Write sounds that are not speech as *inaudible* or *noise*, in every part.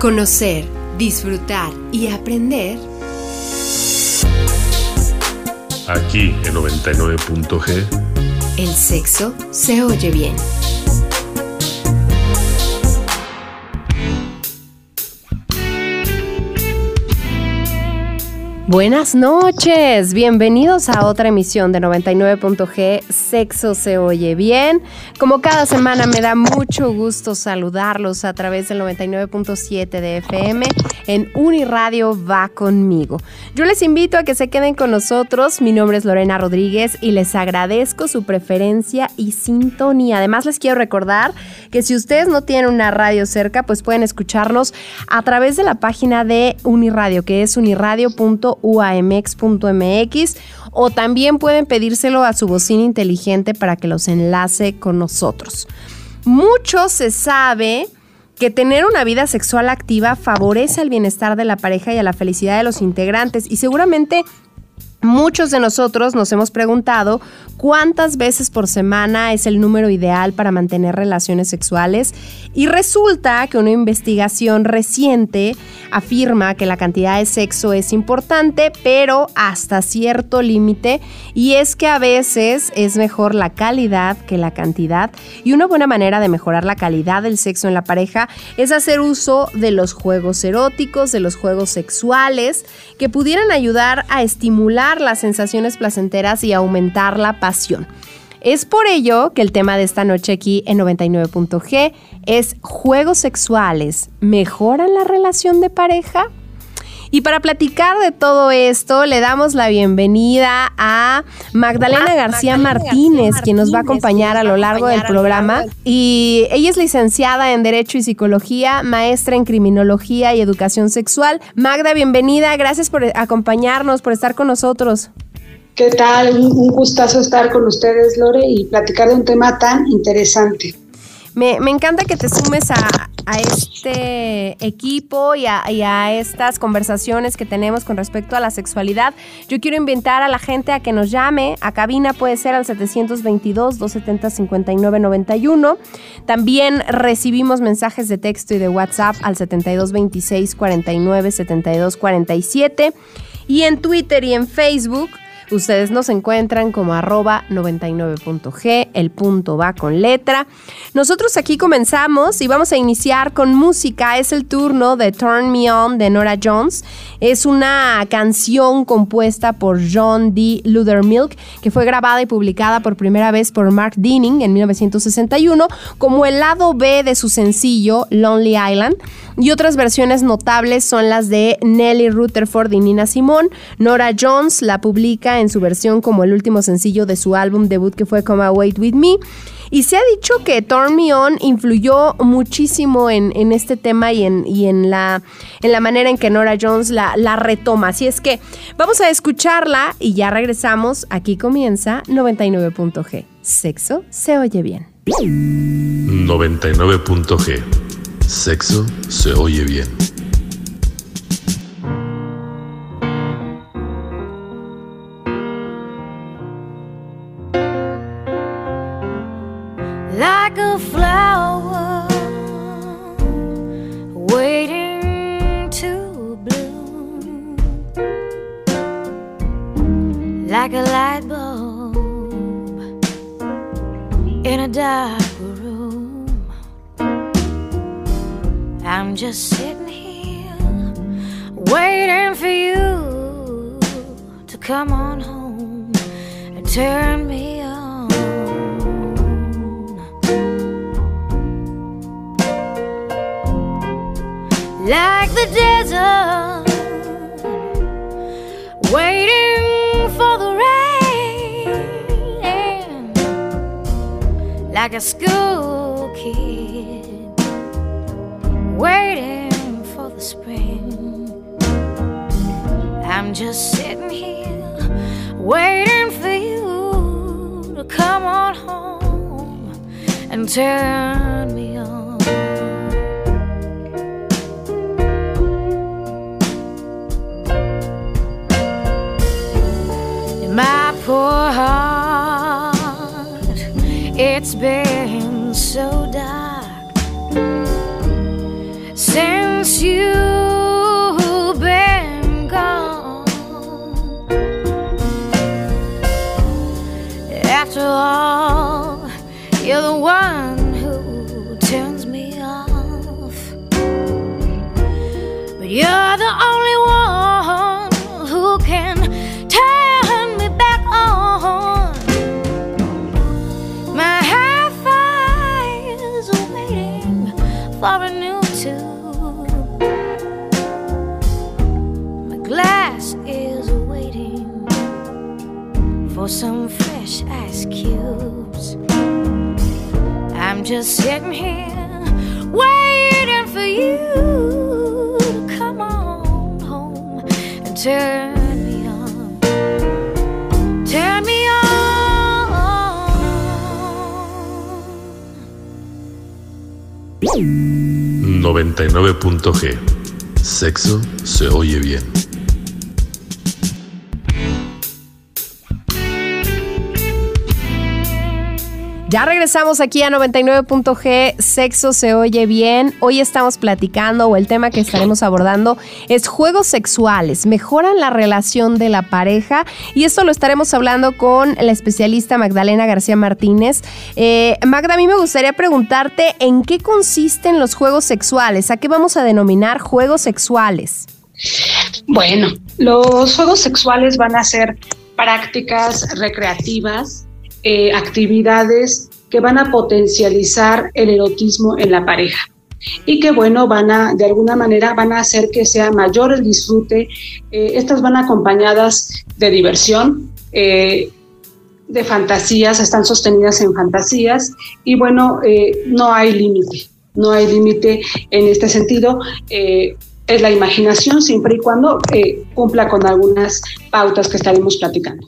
Conocer, disfrutar y aprender. Aquí en 99.g. El sexo se oye bien. Buenas noches, bienvenidos a otra emisión de 99.g Sexo se oye bien. Como cada semana me da mucho gusto saludarlos a través del 99.7 de FM en Uniradio va conmigo. Yo les invito a que se queden con nosotros. Mi nombre es Lorena Rodríguez y les agradezco su preferencia y sintonía. Además les quiero recordar que si ustedes no tienen una radio cerca, pues pueden escucharnos a través de la página de Uniradio, que es uniradio.uamx.mx o también pueden pedírselo a su bocina inteligente para que los enlace con nosotros. Mucho se sabe que tener una vida sexual activa favorece el bienestar de la pareja y a la felicidad de los integrantes y seguramente Muchos de nosotros nos hemos preguntado cuántas veces por semana es el número ideal para mantener relaciones sexuales y resulta que una investigación reciente afirma que la cantidad de sexo es importante, pero hasta cierto límite y es que a veces es mejor la calidad que la cantidad. Y una buena manera de mejorar la calidad del sexo en la pareja es hacer uso de los juegos eróticos, de los juegos sexuales que pudieran ayudar a estimular las sensaciones placenteras y aumentar la pasión. Es por ello que el tema de esta noche aquí en 99.g es juegos sexuales. ¿Mejoran la relación de pareja? Y para platicar de todo esto, le damos la bienvenida a Magdalena García Martínez, quien nos va a acompañar a lo largo del programa. Y ella es licenciada en Derecho y Psicología, maestra en Criminología y Educación Sexual. Magda, bienvenida. Gracias por acompañarnos, por estar con nosotros. ¿Qué tal? Un gustazo estar con ustedes, Lore, y platicar de un tema tan interesante. Me, encanta que te sumes a, este equipo y a, estas conversaciones que tenemos con respecto a la sexualidad. Yo quiero invitar a la gente a que nos llame a cabina, puede ser al 722-270-5991. También recibimos mensajes de texto y de WhatsApp al 7226-497247. Y en Twitter y en Facebook Ustedes nos encuentran como arroba 99.g, el punto va con letra. Nosotros aquí comenzamos y vamos a iniciar con música. Es el turno de Turn Me On de Nora Jones. Es una canción compuesta por John D. Milk que fue grabada y publicada por primera vez por Mark Dinning en 1961 como el lado B de su sencillo Lonely Island. Y otras versiones notables son las de Nelly Rutherford y Nina Simone. Nora Jones la publica en su versión como el último sencillo de su álbum debut que fue Come Wait With Me. Y se ha dicho que Turn Me On influyó muchísimo en, este tema y, en, en, la, en la manera en que Nora Jones la, la retoma. Así es que vamos a escucharla y ya regresamos. Aquí comienza 99.g. Sexo se oye bien. 99.g. Sexo se oye bien. You're the one who turns me off. But you're the only one who can turn me back on. My high five is waiting for a new tune. My glass is waiting for some fresh ice cube. I'm just sitting here waiting for you to come on home and turn. 99.g. Sexo se oye bien. Ya regresamos aquí a 99.g, sexo se oye bien. Hoy estamos platicando o el tema que estaremos abordando es juegos sexuales, mejoran la relación de la pareja y esto lo estaremos hablando con la especialista Magdalena García Martínez. Eh, Magda, a mí me gustaría preguntarte en qué consisten los juegos sexuales, a qué vamos a denominar juegos sexuales. Bueno, los juegos sexuales van a ser prácticas recreativas eh, actividades que van a potencializar el erotismo en la pareja y que bueno van a de alguna manera van a hacer que sea mayor el disfrute. Eh, estas van acompañadas de diversión eh, de fantasías están sostenidas en fantasías y bueno no hay límite no hay límite en este sentido. Es la imaginación siempre y cuando cumpla con algunas pautas que estaremos platicando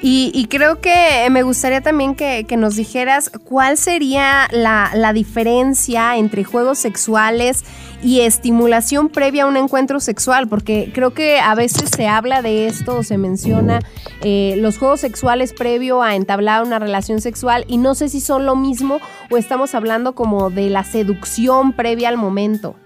y, creo que me gustaría también que, nos dijeras cuál sería la, diferencia entre juegos sexuales y estimulación previa a un encuentro sexual, porque creo que a veces se habla de esto o se menciona eh, los juegos sexuales previo a entablar una relación sexual y no sé si son lo mismo o estamos hablando como de la seducción previa al momento.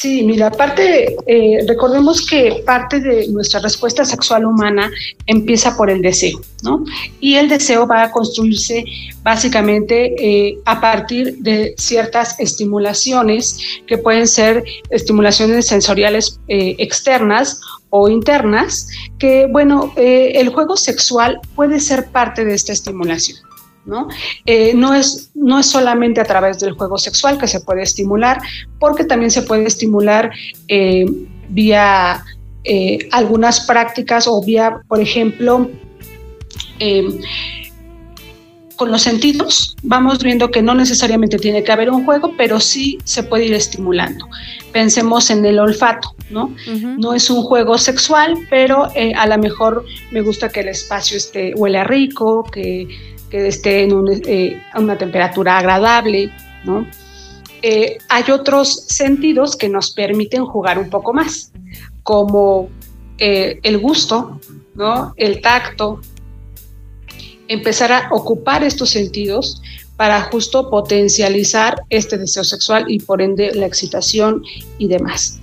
Sí, mira, parte, eh, recordemos que parte de nuestra respuesta sexual humana empieza por el deseo, ¿no? Y el deseo va a construirse básicamente eh, a partir de ciertas estimulaciones que pueden ser estimulaciones sensoriales eh, externas o internas, que, bueno, el juego sexual puede ser parte de esta estimulación. ¿No? Eh, no, es, no es solamente a través del juego sexual que se puede estimular, porque también se puede estimular eh, vía eh, algunas prácticas o vía, por ejemplo, con los sentidos, vamos viendo que no necesariamente tiene que haber un juego, pero sí se puede ir estimulando. Pensemos en el olfato, ¿no? No es un juego sexual, pero a lo mejor me gusta que el espacio esté, huele rico, que que esté en eh, una temperatura agradable, ¿no? Eh, hay otros sentidos que nos permiten jugar un poco más, como eh, el gusto, ¿no? el tacto, empezar a ocupar estos sentidos para justo potencializar este deseo sexual y por ende la excitación y demás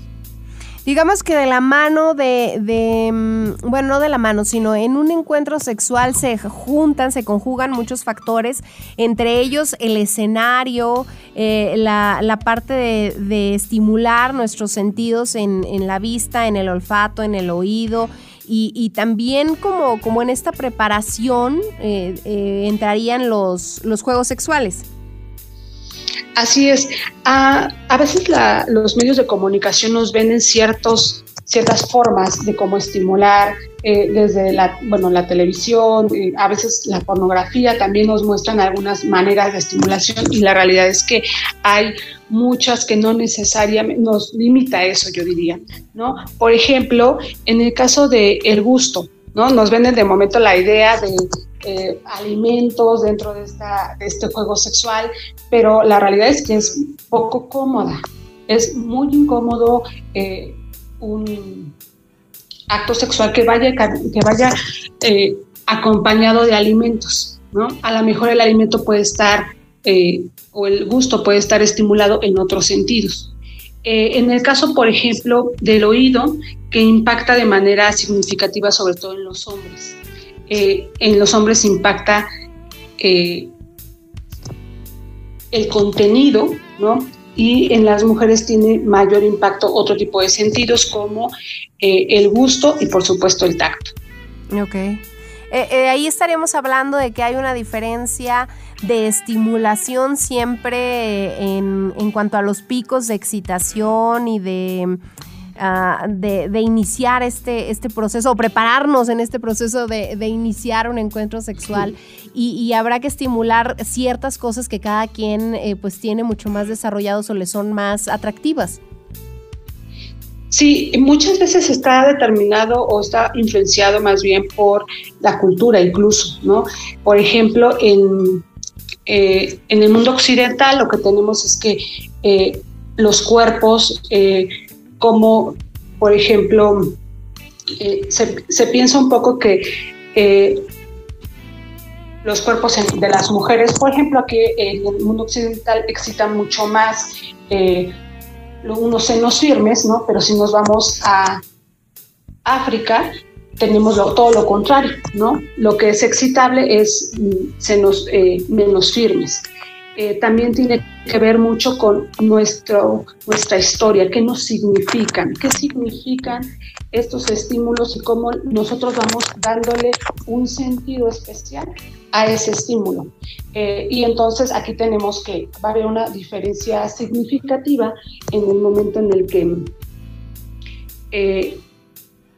digamos que de la mano de, mm, bueno, no de la mano, sino en un encuentro sexual se juntan, se conjugan muchos factores, entre ellos el escenario, eh, la, parte de, estimular nuestros sentidos en, la vista, en el olfato, en el oído. Y, también como, como en esta preparación eh, eh, entrarían los, los juegos sexuales. Así es. A, veces los medios de comunicación nos venden ciertos, ciertas formas de cómo estimular, eh, desde la, bueno, la televisión, eh, a veces la pornografía también nos muestran algunas maneras de estimulación y la realidad es que hay muchas que no necesariamente nos limita eso, yo diría, ¿no? Por ejemplo, en el caso del el gusto, ¿no? Nos venden de momento la idea de eh, alimentos dentro de, este juego sexual, pero la realidad es que es poco cómoda. Es muy incómodo eh, un acto sexual que vaya, que vaya eh, acompañado de alimentos. ¿no? A lo mejor el alimento puede estar, o el gusto puede estar estimulado en otros sentidos. en el caso, por ejemplo, del oído, que impacta de manera significativa sobre todo en los hombres. Eh, en los hombres impacta eh, el contenido, ¿no? Y en las mujeres tiene mayor impacto otro tipo de sentidos como eh, el gusto y por supuesto el tacto. Ok. ahí estaríamos hablando de que hay una diferencia de estimulación siempre en, en cuanto a los picos de excitación y de Ah, de, iniciar este, este proceso o prepararnos en este proceso de, iniciar un encuentro sexual y, habrá que estimular ciertas cosas que cada quien eh, pues tiene mucho más desarrollados o le son más atractivas. Sí, muchas veces está determinado o está influenciado más bien por la cultura incluso, ¿no? Por ejemplo, en, eh, en el mundo occidental lo que tenemos es que eh, los cuerpos como, por ejemplo, eh, se, piensa un poco que eh, los cuerpos de las mujeres, por ejemplo, aquí en el mundo occidental excitan mucho más eh, unos senos firmes, ¿no? Pero si nos vamos a África, tenemos todo lo contrario, ¿no? Lo que es excitable es mm, senos menos firmes. Eh, también tiene que ver mucho con nuestro, nuestra historia, qué nos significan, qué significan estos estímulos y cómo nosotros vamos dándole un sentido especial a ese estímulo. Eh, y entonces aquí tenemos que va a haber una diferencia significativa en el momento en el que eh,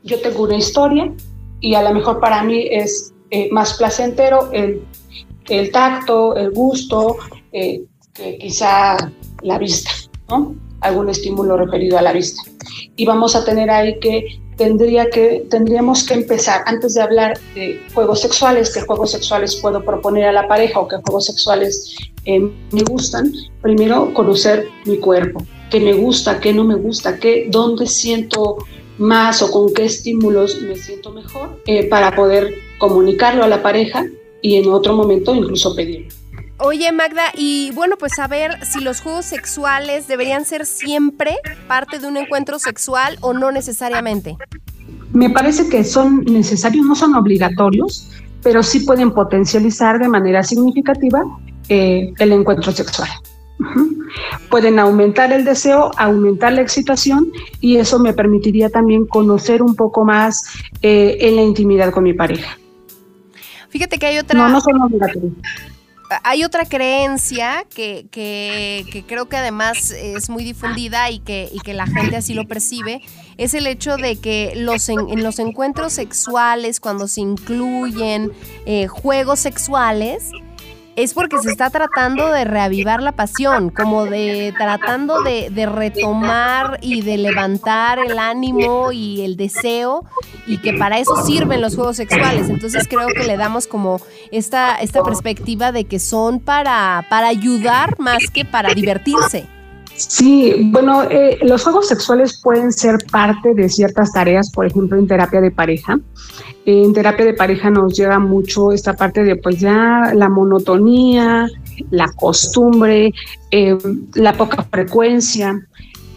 yo tengo una historia y a lo mejor para mí es más placentero el, el tacto, el gusto, que quizá la vista, ¿no? Algún estímulo referido a la vista. Y vamos a tener ahí que tendría que tendríamos que empezar antes de hablar de juegos sexuales, qué juegos sexuales puedo proponer a la pareja o qué juegos sexuales eh, me gustan. Primero conocer mi cuerpo, qué me gusta, qué no me gusta, qué dónde siento más o con qué estímulos me siento mejor eh, para poder comunicarlo a la pareja y en otro momento incluso pedirlo. Oye, Magda, y bueno, pues saber si los juegos sexuales deberían ser siempre parte de un encuentro sexual o no necesariamente. Me parece que son necesarios, no son obligatorios, pero sí pueden potencializar de manera significativa eh, el encuentro sexual. Pueden aumentar el deseo, aumentar la excitación y eso me permitiría también conocer un poco más eh, en la intimidad con mi pareja. Fíjate que hay otra. No, no son obligatorios hay otra creencia que, que, creo que además es muy difundida y que, y que la gente así lo percibe, es el hecho de que los en, los encuentros sexuales, cuando se incluyen eh, juegos sexuales, es porque se está tratando de reavivar la pasión, como de tratando de, retomar y de levantar el ánimo y el deseo y que para eso sirven los juegos sexuales. Entonces creo que le damos como esta, esta perspectiva de que son para, para ayudar más que para divertirse. Sí, bueno, eh, los juegos sexuales pueden ser parte de ciertas tareas, por ejemplo, en terapia de pareja. En terapia de pareja nos llega mucho esta parte de, pues ya, la monotonía, la costumbre, eh, la poca frecuencia,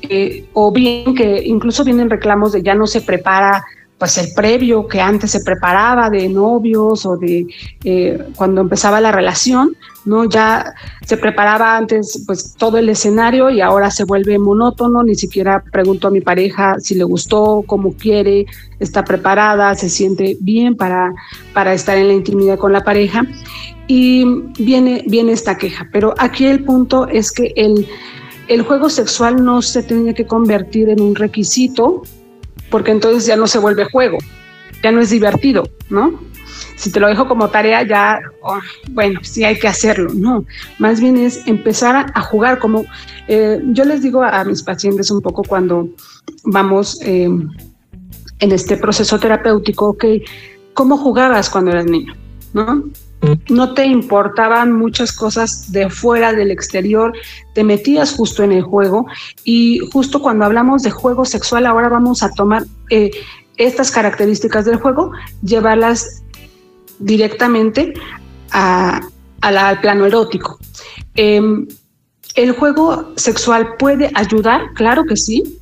eh, o bien que incluso vienen reclamos de ya no se prepara pues el previo que antes se preparaba de novios o de eh, cuando empezaba la relación, ¿no? Ya se preparaba antes pues todo el escenario y ahora se vuelve monótono, ni siquiera pregunto a mi pareja si le gustó, cómo quiere, está preparada, se siente bien para, para estar en la intimidad con la pareja y viene, viene esta queja, pero aquí el punto es que el, el juego sexual no se tiene que convertir en un requisito porque entonces ya no se vuelve juego, ya no es divertido, ¿no? Si te lo dejo como tarea, ya, oh, bueno, sí hay que hacerlo, no. Más bien es empezar a, jugar, como eh, yo les digo a, mis pacientes un poco cuando vamos eh, en este proceso terapéutico, ok, ¿cómo jugabas cuando eras niño? ¿No? No te importaban muchas cosas de fuera del exterior, te metías justo en el juego y justo cuando hablamos de juego sexual ahora vamos a tomar eh, estas características del juego, llevarlas directamente al plano erótico. Em, el juego sexual puede ayudar, claro que sí,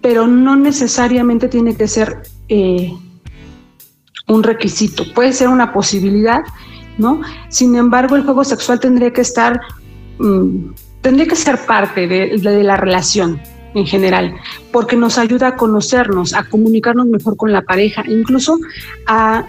pero no necesariamente tiene que ser eh, un requisito, puede ser una posibilidad ¿no? Sin embargo, el juego sexual tendría que estar, mm, tendría que ser parte de, la relación, en general, porque nos ayuda a conocernos, a comunicarnos mejor con la pareja, incluso a,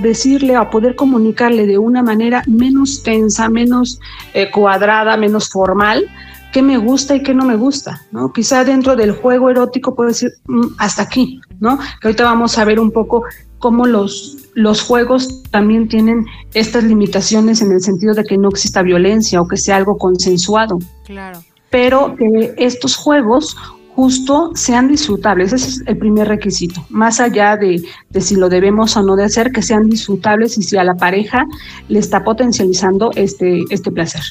decirle, a poder comunicarle de una manera menos tensa, menos eh, cuadrada, menos formal, qué me gusta y qué no me gusta, ¿no? Quizá dentro del juego erótico puedo decir mm, hasta aquí, ¿no? Ahorita vamos a ver un poco cómo los, los juegos también tienen estas limitaciones en el sentido de que no exista violencia o que sea algo consensuado. Claro pero que estos juegos justo sean disfrutables. Ese es el primer requisito. Más allá de, si lo debemos o no de hacer, que sean disfrutables y si a la pareja le está potencializando este, este placer.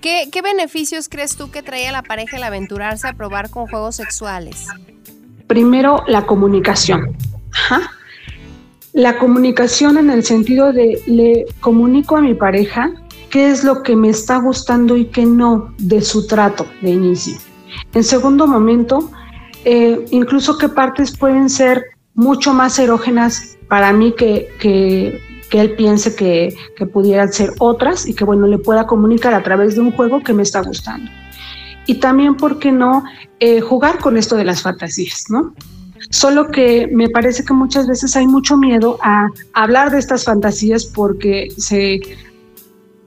¿Qué, ¿Qué beneficios crees tú que trae a la pareja el aventurarse a probar con juegos sexuales? Primero, la comunicación. La comunicación en el sentido de le comunico a mi pareja qué es lo que me está gustando y qué no de su trato de inicio. En segundo momento, eh, incluso qué partes pueden ser mucho más erógenas para mí que, que, él piense que, que, pudieran ser otras y que bueno, le pueda comunicar a través de un juego que me está gustando. Y también, ¿por qué no eh, jugar con esto de las fantasías, no? Solo que me parece que muchas veces hay mucho miedo a hablar de estas fantasías porque se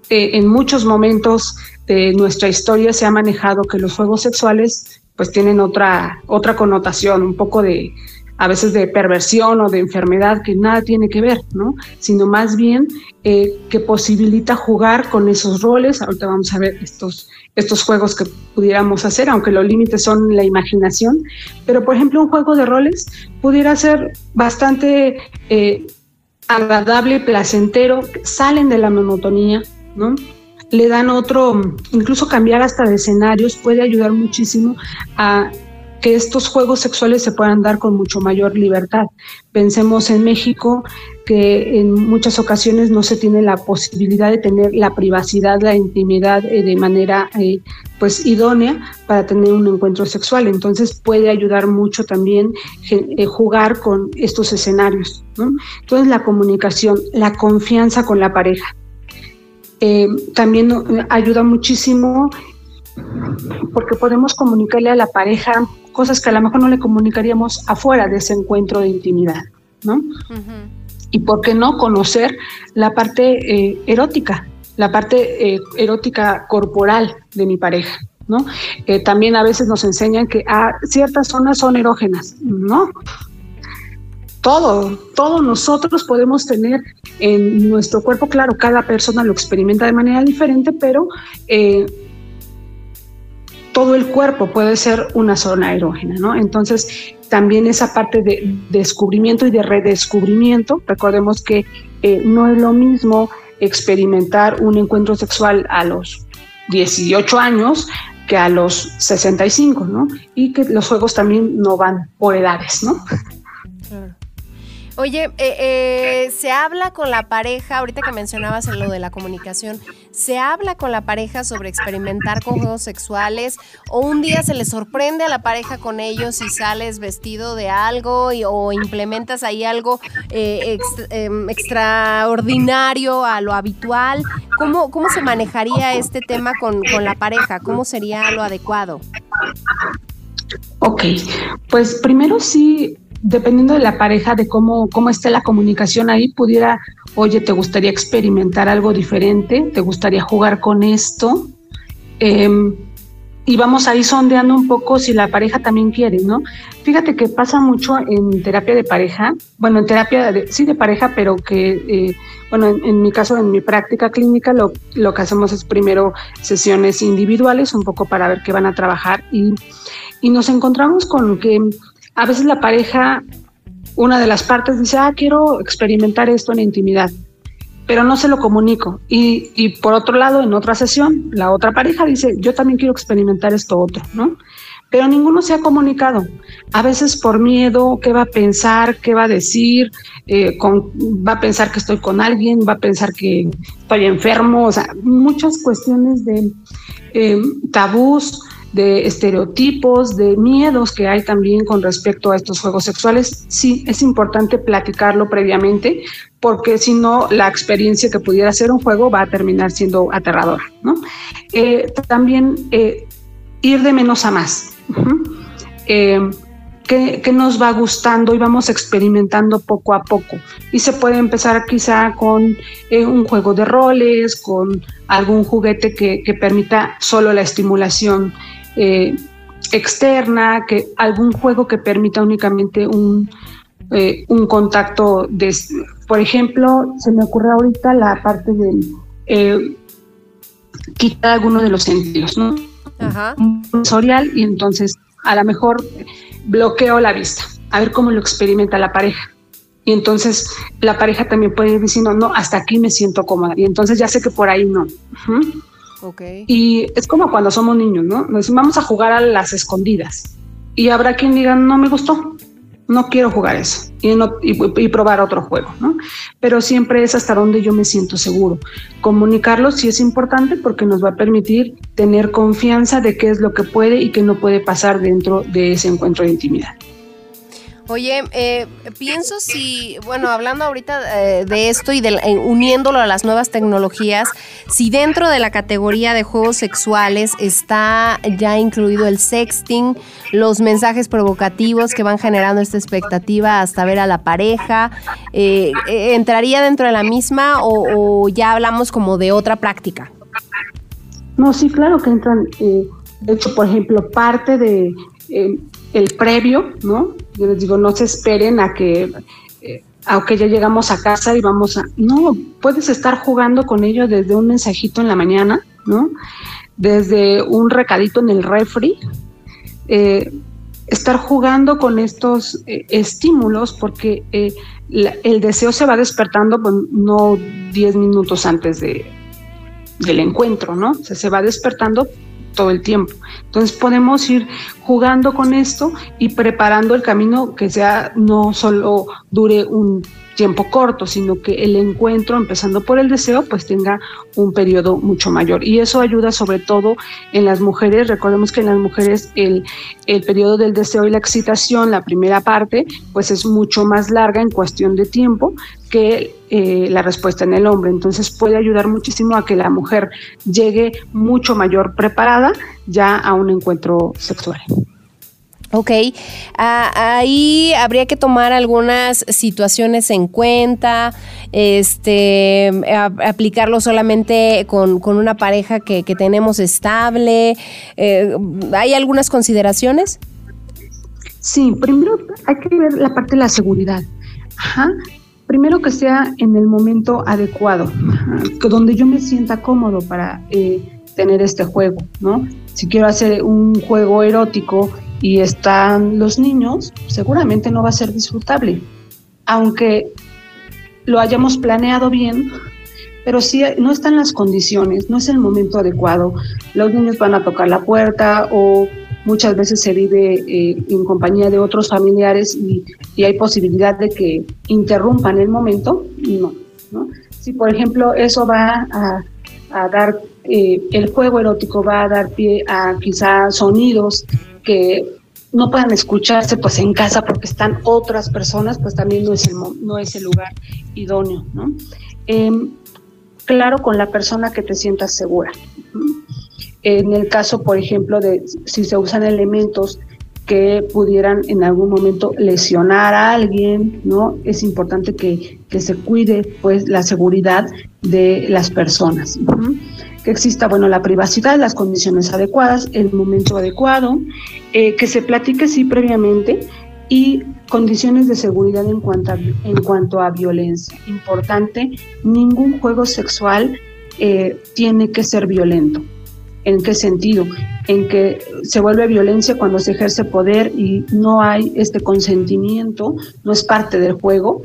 eh, en muchos momentos de nuestra historia se ha manejado que los juegos sexuales pues tienen otra, otra connotación, un poco de, a veces de perversión o de enfermedad que nada tiene que ver, ¿no? Sino más bien eh, que posibilita jugar con esos roles. Ahorita vamos a ver estos, estos juegos que pudiéramos hacer, aunque los límites son la imaginación. Pero, por ejemplo, un juego de roles pudiera ser bastante eh, agradable, placentero, salen de la monotonía, ¿no? Le dan otro, incluso cambiar hasta de escenarios puede ayudar muchísimo a que estos juegos sexuales se puedan dar con mucho mayor libertad. Pensemos en México, que en muchas ocasiones no se tiene la posibilidad de tener la privacidad, la intimidad eh, de manera eh, pues idónea para tener un encuentro sexual. Entonces puede ayudar mucho también eh, jugar con estos escenarios. Entonces la comunicación, la confianza con la pareja. También ayuda muchísimo porque podemos comunicarle a la pareja cosas que a lo mejor no le comunicaríamos afuera de ese encuentro de intimidad, ¿no? Y por qué no conocer la parte eh, erótica, la parte eh, erótica corporal de mi pareja, ¿no? también a veces nos enseñan que ah, ciertas zonas son erógenas, ¿no? todo, todos nosotros podemos tener en nuestro cuerpo, claro, cada persona lo experimenta de manera diferente, pero eh, todo el cuerpo puede ser una zona erógena, ¿no? Entonces, también esa parte de descubrimiento y de redescubrimiento, recordemos que eh, no es lo mismo experimentar un encuentro sexual a los 18 años que a los 65, ¿no? Y que los juegos también no van por edades, ¿no? Oye, eh, eh, se habla con la pareja, ahorita que mencionabas lo de la comunicación, ¿se habla con la pareja sobre experimentar con juegos sexuales? ¿O un día se le sorprende a la pareja con ellos y sales vestido de algo o implementas ahí algo eh, em, extraordinario a lo habitual? ¿Cómo, ¿Cómo se manejaría este tema con, con la pareja? ¿Cómo sería lo adecuado? Ok, pues primero sí dependiendo de la pareja, de cómo, cómo esté la comunicación ahí, pudiera, oye, ¿te gustaría experimentar algo diferente? ¿Te gustaría jugar con esto? Em, y vamos ahí sondeando un poco si la pareja también quiere, ¿no? Fíjate que pasa mucho en terapia de pareja, bueno, en terapia de, sí de pareja, pero que, eh, bueno, en, mi caso, en mi práctica clínica, lo, lo que hacemos es primero sesiones individuales, un poco para ver qué van a trabajar y, y nos encontramos con que a veces la pareja, una de las partes dice, ah, quiero experimentar esto en intimidad, pero no se lo comunico. Y, y por otro lado, en otra sesión, la otra pareja dice, yo también quiero experimentar esto otro, ¿no? Pero ninguno se ha comunicado. A veces por miedo, qué va a pensar, qué va a decir, eh, va a pensar que estoy con alguien, va a pensar que estoy enfermo, o sea, muchas cuestiones de eh, tabús de estereotipos, de miedos que hay también con respecto a estos juegos sexuales, sí es importante platicarlo previamente, porque si no, la experiencia que pudiera ser un juego va a terminar siendo aterradora. ¿no? Eh, también eh, ir de menos a más. qué, nos va gustando y vamos experimentando poco a poco. Y se puede empezar quizá con un juego de roles, con algún juguete que, permita solo la estimulación eh, externa, que algún juego que permita únicamente un, eh, un contacto de, por ejemplo, se me ocurre ahorita la parte de quitar alguno de los sentidos, ¿no? Ajá. Sensorial y entonces a lo mejor bloqueo la vista, a ver cómo lo experimenta la pareja. Y entonces la pareja también puede ir diciendo, no, hasta aquí me siento cómoda. Y entonces ya sé que por ahí no. Okay. Y es como cuando somos niños, ¿no? Nos vamos a jugar a las escondidas. Y habrá quien diga, no me gustó no quiero jugar eso y, probar otro juego, ¿no? Pero siempre es hasta donde yo me siento seguro. Comunicarlo sí es importante porque nos va a permitir tener confianza de qué es lo que puede y qué no puede pasar dentro de ese encuentro de intimidad. Oye, eh, pienso si, bueno, hablando ahorita eh, de esto y de, eh, uniéndolo a las nuevas tecnologías, si dentro de la categoría de juegos sexuales está ya incluido el sexting, los mensajes provocativos que van generando esta expectativa hasta ver a la pareja, ¿entraría dentro de la misma o, ya hablamos como de otra práctica? No, sí, claro que entran. de hecho, por ejemplo, parte de el previo, ¿no? Yo les digo, no se esperen a que, eh, aunque ya llegamos a casa y vamos a... No, puedes estar jugando con ellos desde un mensajito en la mañana, ¿no? Desde un recadito en el refri. Eh, estar jugando con estos eh, estímulos porque el deseo se va despertando pues, no 10 minutos antes de, del encuentro, ¿no? O sea, se va despertando todo el tiempo. Entonces podemos ir jugando con esto y preparando el camino que sea no solo dure un tiempo corto, sino que el encuentro, empezando por el deseo, pues tenga un periodo mucho mayor. Y eso ayuda sobre todo en las mujeres. Recordemos que en las mujeres el, el periodo del deseo y la excitación, la primera parte, pues es mucho más larga en cuestión de tiempo que eh, la respuesta en el hombre. Entonces puede ayudar muchísimo a que la mujer llegue mucho mayor preparada ya a un encuentro sexual. Ok, ah, ahí habría que tomar algunas situaciones en cuenta, este, aplicarlo solamente con, una pareja que, tenemos estable. Eh, ¿Hay algunas consideraciones? Sí, primero hay que ver la parte de la seguridad. Ajá primero que sea en el momento adecuado, donde yo me sienta cómodo para eh, tener este juego, ¿no? Si quiero hacer un juego erótico y están los niños, seguramente no va a ser disfrutable, aunque lo hayamos planeado bien, pero si no están las condiciones, no es el momento adecuado, los niños van a tocar la puerta o muchas veces se vive eh, en compañía de otros familiares y, hay posibilidad de que interrumpan el momento, no. ¿no? Si, por ejemplo, eso va a, dar, eh, el juego erótico va a dar pie a quizás sonidos que no puedan escucharse pues en casa porque están otras personas, pues también no es el, no es el lugar idóneo, ¿no? Em, claro con la persona que te sientas segura. En el caso, por ejemplo, de si se usan elementos que pudieran en algún momento lesionar a alguien, ¿no? Es importante que, se cuide pues la seguridad de las personas. Que exista, bueno, la privacidad, las condiciones adecuadas, el momento adecuado, eh, que se platique sí previamente y condiciones de seguridad en cuanto a, en cuanto a violencia. Importante, ningún juego sexual eh, tiene que ser violento. ¿En qué sentido? En que se vuelve violencia cuando se ejerce poder y no hay este consentimiento, no es parte del juego,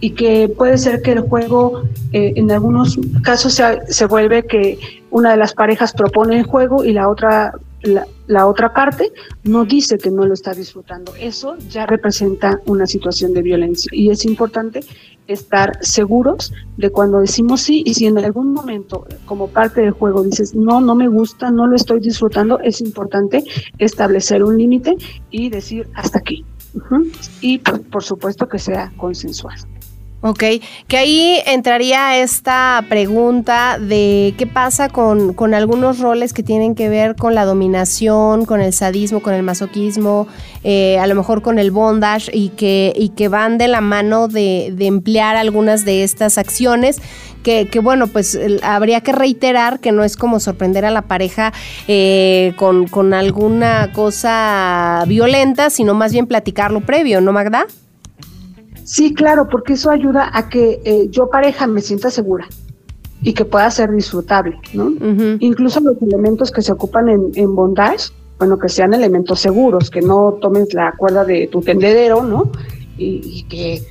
y que puede ser que el juego eh, en algunos casos se, se, vuelve que una de las parejas propone el juego y la otra la, otra parte no dice que no lo está disfrutando. Eso ya representa una situación de violencia y es importante estar seguros de cuando decimos sí y si en algún momento como parte del juego dices no, no me gusta, no lo estoy disfrutando, es importante establecer un límite y decir hasta aquí. Y por, supuesto que sea consensual. Ok, que ahí entraría esta pregunta de qué pasa con, con, algunos roles que tienen que ver con la dominación, con el sadismo, con el masoquismo, eh, a lo mejor con el bondage y que, y que van de la mano de, de emplear algunas de estas acciones que, que, bueno, pues habría que reiterar que no es como sorprender a la pareja eh, con, con alguna cosa violenta, sino más bien platicarlo previo, ¿no, Magda? Sí, claro, porque eso ayuda a que eh, yo pareja me sienta segura y que pueda ser disfrutable, ¿no? Incluso los elementos que se ocupan en, en, bondage, bueno, que sean elementos seguros, que no tomes la cuerda de tu tendedero, ¿no? Y, y que,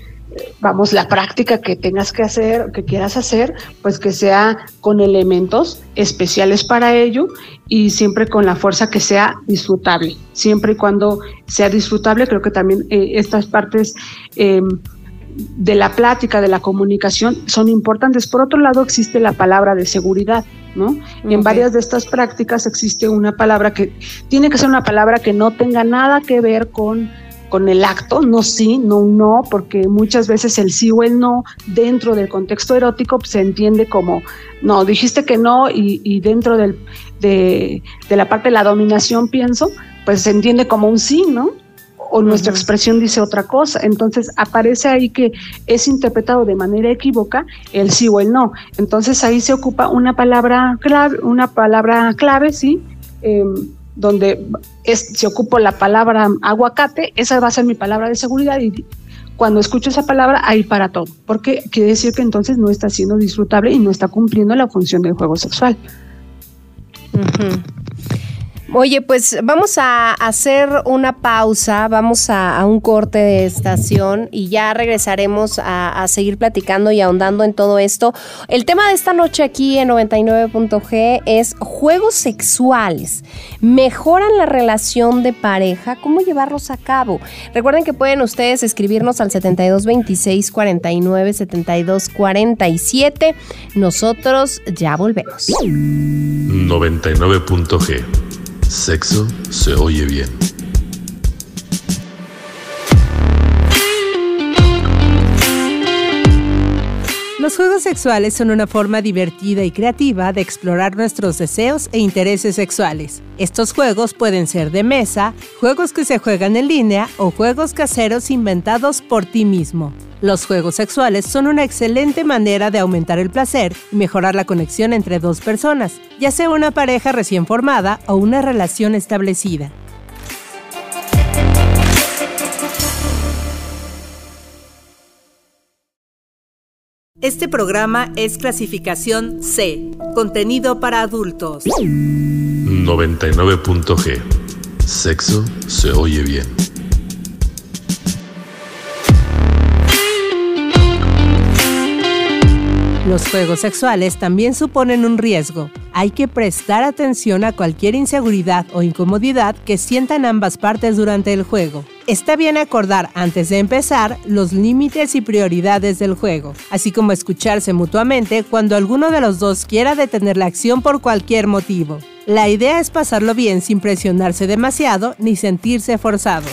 vamos, la práctica que tengas que hacer, que quieras hacer, pues que sea con elementos especiales para ello y siempre con la fuerza que sea disfrutable. Siempre y cuando sea disfrutable, creo que también eh, estas partes eh, de la plática, de la comunicación, son importantes. Por otro lado, existe la palabra de seguridad, ¿no? En varias de estas prácticas existe una palabra que tiene que ser una palabra que no tenga nada que ver con con el acto, no sí, no no, porque muchas veces el sí o el no dentro del contexto erótico se entiende como, no, dijiste que no y, y dentro del, de, de, la parte de la dominación pienso, pues se entiende como un sí, ¿no? O nuestra uh -huh. expresión dice otra cosa. Entonces aparece ahí que es interpretado de manera equívoca el sí o el no. Entonces ahí se ocupa una palabra clave, una palabra clave, sí. Eh, donde es, se ocupa la palabra aguacate, esa va a ser mi palabra de seguridad y cuando escucho esa palabra, ahí para todo, porque quiere decir que entonces no está siendo disfrutable y no está cumpliendo la función del juego sexual. Oye, pues vamos a hacer una pausa, vamos a, un corte de estación y ya regresaremos a, a, seguir platicando y ahondando en todo esto. El tema de esta noche aquí en 99.g es juegos sexuales. ¿Mejoran la relación de pareja? ¿Cómo llevarlos a cabo? Recuerden que pueden ustedes escribirnos al 7226 49 72 47. Nosotros ya volvemos. 99.g Sexo se oye bien. Los juegos sexuales son una forma divertida y creativa de explorar nuestros deseos e intereses sexuales. Estos juegos pueden ser de mesa, juegos que se juegan en línea o juegos caseros inventados por ti mismo. Los juegos sexuales son una excelente manera de aumentar el placer y mejorar la conexión entre dos personas, ya sea una pareja recién formada o una relación establecida. Este programa es clasificación C, contenido para adultos. 99.g. Sexo se oye bien. Los juegos sexuales también suponen un riesgo. Hay que prestar atención a cualquier inseguridad o incomodidad que sientan ambas partes durante el juego. Está bien acordar antes de empezar los límites y prioridades del juego, así como escucharse mutuamente cuando alguno de los dos quiera detener la acción por cualquier motivo. La idea es pasarlo bien sin presionarse demasiado ni sentirse forzados.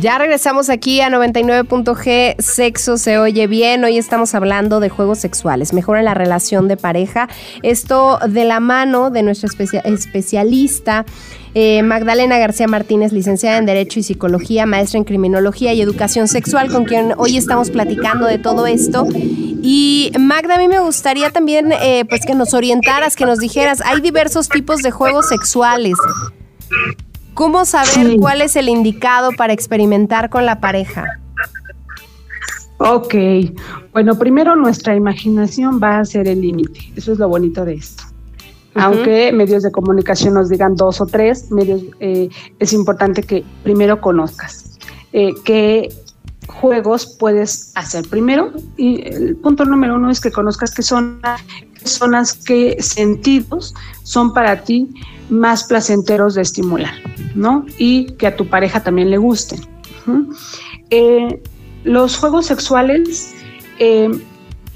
Ya regresamos aquí a 99.g, sexo se oye bien. Hoy estamos hablando de juegos sexuales, mejoran la relación de pareja. Esto de la mano de nuestra especia especialista. Eh, Magdalena García Martínez, licenciada en Derecho y Psicología, maestra en Criminología y Educación Sexual, con quien hoy estamos platicando de todo esto. Y Magda, a mí me gustaría también eh, pues que nos orientaras, que nos dijeras, hay diversos tipos de juegos sexuales. ¿Cómo saber sí. cuál es el indicado para experimentar con la pareja? Ok, bueno, primero nuestra imaginación va a ser el límite, eso es lo bonito de esto. Uh -huh. Aunque medios de comunicación nos digan dos o tres, medios, eh, es importante que primero conozcas eh, qué juegos puedes hacer primero. Y el punto número uno es que conozcas qué son zonas, qué sentidos son para ti más placenteros de estimular, ¿no? Y que a tu pareja también le gusten. Eh, los juegos sexuales eh,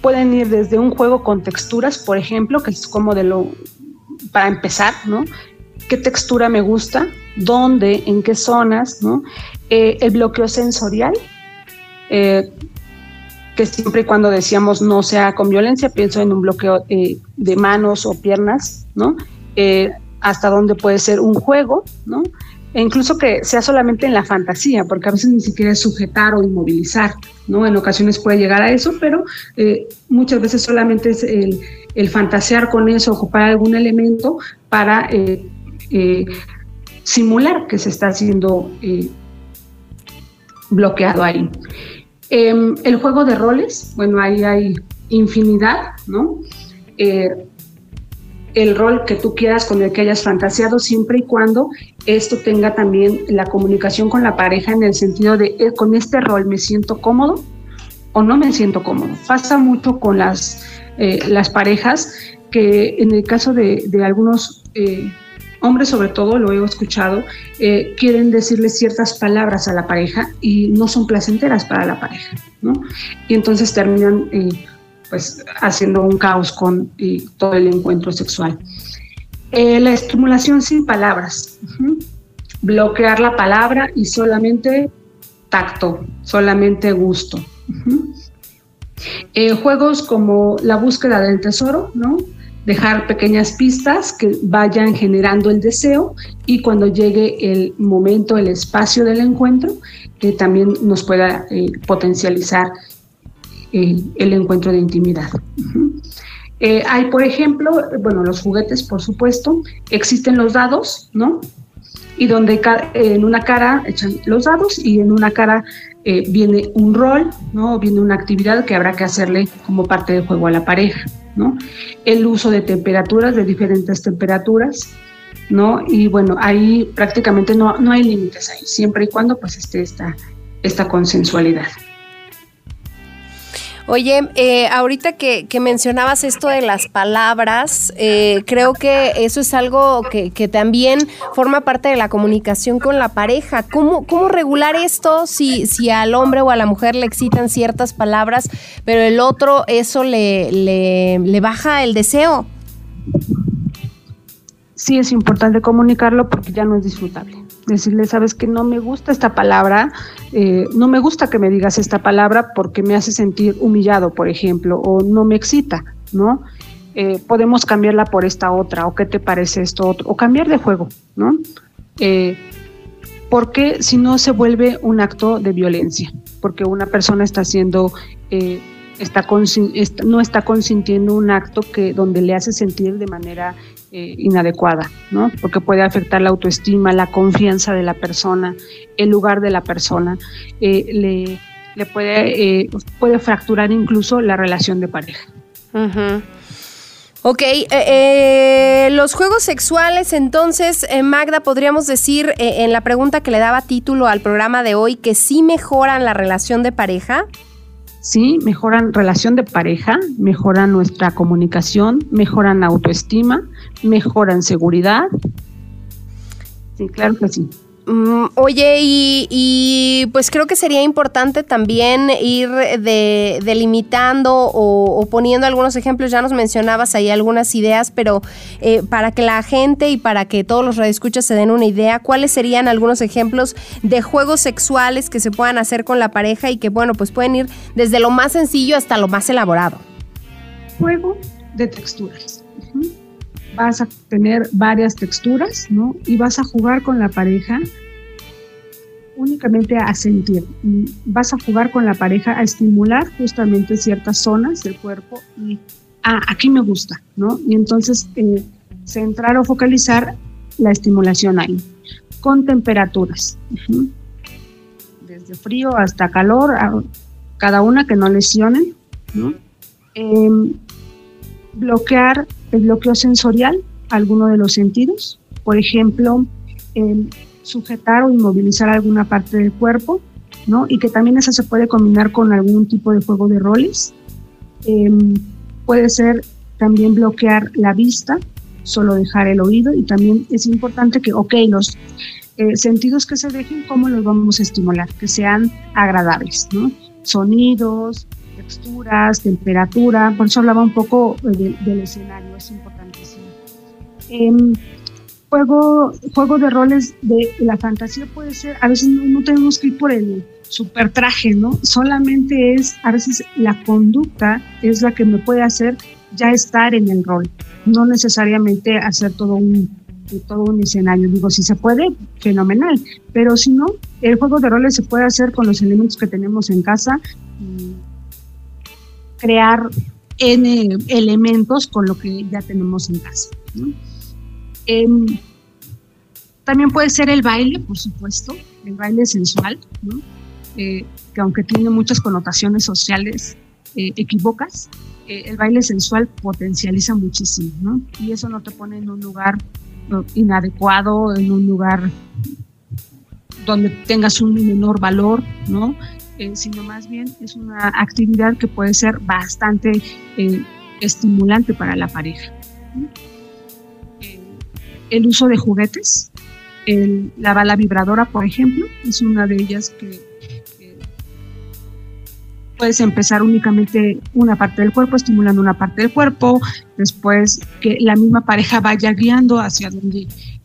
pueden ir desde un juego con texturas, por ejemplo, que es como de lo, para empezar, ¿no? qué textura me gusta, dónde, en qué zonas, ¿no? Eh, el bloqueo sensorial, que siempre y cuando decíamos no sea con violencia, pienso en un bloqueo de manos o piernas, ¿no? Hasta dónde puede ser un juego, ¿no? E incluso que sea solamente en la fantasía, porque a veces ni siquiera es sujetar o inmovilizar, ¿no? En ocasiones puede llegar a eso, pero muchas veces solamente es el, fantasear con eso, ocupar algún elemento para simular que se está haciendo bloqueado ahí. Em, el juego de roles, bueno, ahí hay infinidad, ¿no? Eh, el rol que tú quieras con el que hayas fantaseado, siempre y cuando esto tenga también la comunicación con la pareja en el sentido de eh, con este rol me siento cómodo o no me siento cómodo. Pasa mucho con las, eh, las parejas que en el caso de, de algunos hombres sobre todo, lo he escuchado, eh, quieren decirle ciertas palabras a la pareja y no son placenteras para la pareja, ¿no? Y entonces terminan eh, pues haciendo un caos con eh, todo el encuentro sexual. la estimulación sin palabras, bloquear la palabra y solamente tacto, solamente gusto. juegos como la búsqueda del tesoro, ¿no? dejar pequeñas pistas que vayan generando el deseo y cuando llegue el momento, el espacio del encuentro, que también nos pueda eh, potencializar eh, el encuentro de intimidad. Eh, hay, por ejemplo, bueno, los juguetes, por supuesto, existen los dados, ¿no? Y donde en una cara echan los dados y en una cara viene un rol, ¿no? Viene una actividad que habrá que hacerle como parte del juego a la pareja. El uso de temperaturas, de diferentes temperaturas, ¿no? Y bueno, ahí prácticamente no, no hay límites ahí, siempre y cuando pues esté esta, esta consensualidad. Oye, eh, ahorita que, mencionabas esto de las palabras, eh, creo que eso es algo que, también forma parte de la comunicación con la pareja. ¿Cómo, cómo regular esto si, si al hombre o a la mujer le excitan ciertas palabras, pero el otro eso le, le, le baja el deseo? Sí es importante comunicarlo porque ya no es disfrutable decirle, sabes que no me gusta esta palabra, eh, no me gusta que me digas esta palabra porque me hace sentir humillado, por ejemplo, o no me excita, ¿no? Eh, podemos cambiarla por esta otra, o qué te parece esto otro, o cambiar de juego, ¿no? Eh, porque si no se vuelve un acto de violencia, porque una persona está haciendo, está, no está consintiendo un acto que donde le hace sentir de manera eh, inadecuada, ¿no? Porque puede afectar la autoestima, la confianza de la persona, el lugar de la persona, eh, le, puede, eh, puede fracturar incluso la relación de pareja. Ok, los juegos sexuales, entonces, Magda, podríamos decir en la pregunta que le daba título al programa de hoy que sí mejoran la relación de pareja. Sí, mejoran relación de pareja, mejoran nuestra comunicación, mejoran autoestima, mejoran seguridad. Sí, claro que sí. Mm, oye, y, pues creo que sería importante también ir delimitando o, poniendo algunos ejemplos, ya nos mencionabas ahí algunas ideas, pero eh, para que la gente y para que todos los radioescuchas se den una idea, ¿cuáles serían algunos ejemplos de juegos sexuales que se puedan hacer con la pareja y que, bueno, pues pueden ir desde lo más sencillo hasta lo más elaborado? Juego de texturas. Vas a tener varias texturas, ¿no? Y vas a jugar con la pareja únicamente a sentir. Vas a jugar con la pareja a estimular justamente ciertas zonas del cuerpo y ah, aquí me gusta, ¿no? Y entonces eh, centrar o focalizar la estimulación ahí, con temperaturas. Desde frío hasta calor, cada una que no lesionen, ¿no? Em, bloquear el bloqueo sensorial, alguno de los sentidos, por ejemplo, em, sujetar o inmovilizar alguna parte del cuerpo, ¿no? Y que también eso se puede combinar con algún tipo de juego de roles. Em, puede ser también bloquear la vista, solo dejar el oído y también es importante que, ok, los eh, sentidos que se dejen, ¿cómo los vamos a estimular? Que sean agradables. Sonidos, texturas, temperatura, por eso hablaba un poco eh, del escenario, es importantísimo. Em, juego, juego de roles de la fantasía puede ser, a veces no, tenemos que ir por el super traje, ¿no? Solamente es, a veces la conducta es la que me puede hacer ya estar en el rol, no necesariamente hacer todo un, todo un escenario. Digo, si se puede, fenomenal, pero si no, el juego de roles se puede hacer con los elementos que tenemos en casa y crear N elementos con lo que ya tenemos en casa. Em, también puede ser el baile, por supuesto, el baile sensual, eh, que aunque tiene muchas connotaciones sociales eh, equivocas, eh, el baile sensual potencializa muchísimo, ¿no? Y eso no te pone en un lugar inadecuado, en un lugar donde tengas un menor valor, ¿no? Sino más bien es una actividad que puede ser bastante estimulante para la pareja el uso de juguetes. la bala vibradora, por ejemplo, es una de ellas que puedes empezar únicamente una parte del cuerpo, estimulando una parte del cuerpo, después que la misma pareja vaya guiando hacia donde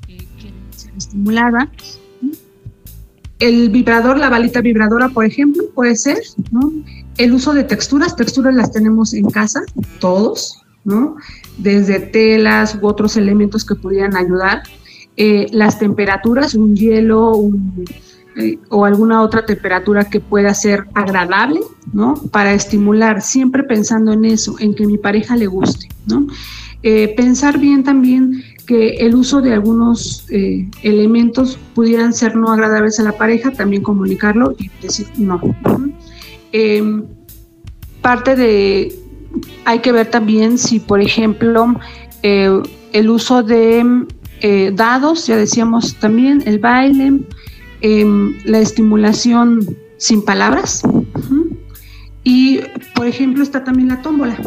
eh, quiere ser estimulada. El vibrador, la balita vibradora, por ejemplo, puede ser, ¿no? El uso de texturas, texturas las tenemos en casa, todos, ¿no? Desde telas u otros elementos que pudieran ayudar. Eh, las temperaturas, un hielo eh, o alguna otra temperatura que pueda ser agradable, ¿no? Para estimular, siempre pensando en eso, en que mi pareja le guste, ¿no? Eh, pensar bien también que el uso de algunos elementos pudieran ser no agradables a la pareja, también comunicarlo y decir no. Em, parte de hay que ver también si, por ejemplo, eh, el uso de eh, dados, ya decíamos también, el baile, em, la estimulación sin palabras. Y, por ejemplo, está también la tómbola,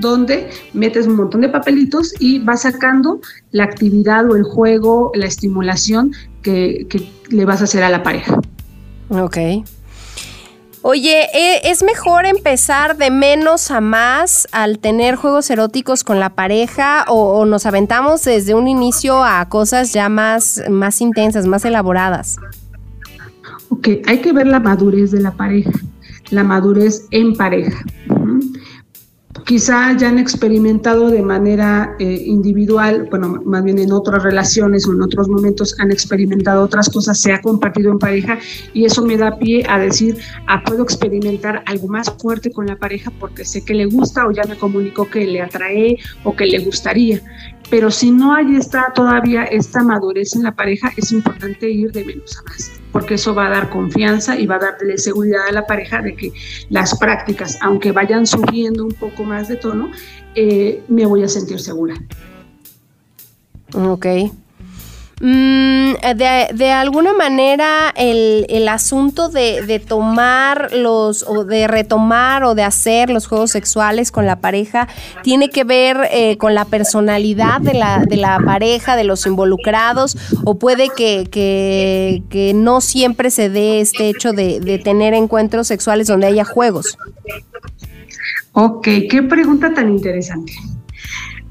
donde metes un montón de papelitos y vas sacando la actividad o el juego, la estimulación que, que le vas a hacer a la pareja. Ok. Oye, ¿e, ¿es mejor empezar de menos a más al tener juegos eróticos con la pareja o, nos aventamos desde un inicio a cosas ya más, más intensas, más elaboradas? Ok, hay que ver la madurez de la pareja, la madurez en pareja quizá hayan experimentado de manera eh, individual, bueno, más bien en otras relaciones o en otros momentos han experimentado otras cosas, se ha compartido en pareja y eso me da pie a decir, ah, puedo experimentar algo más fuerte con la pareja porque sé que le gusta o ya me comunicó que le atrae o que le gustaría. Pero si no hay esta, todavía esta madurez en la pareja, es importante ir de menos a más, porque eso va a dar confianza y va a darle seguridad a la pareja de que las prácticas, aunque vayan subiendo un poco más de tono, eh, me voy a sentir segura. Ok. Mm, de, alguna manera el, asunto de, tomar los o de retomar o de hacer los juegos sexuales con la pareja tiene que ver eh, con la personalidad de la, de la pareja, de los involucrados o puede que, que, no siempre se dé este hecho de, de tener encuentros sexuales donde haya juegos. Ok, qué pregunta tan interesante.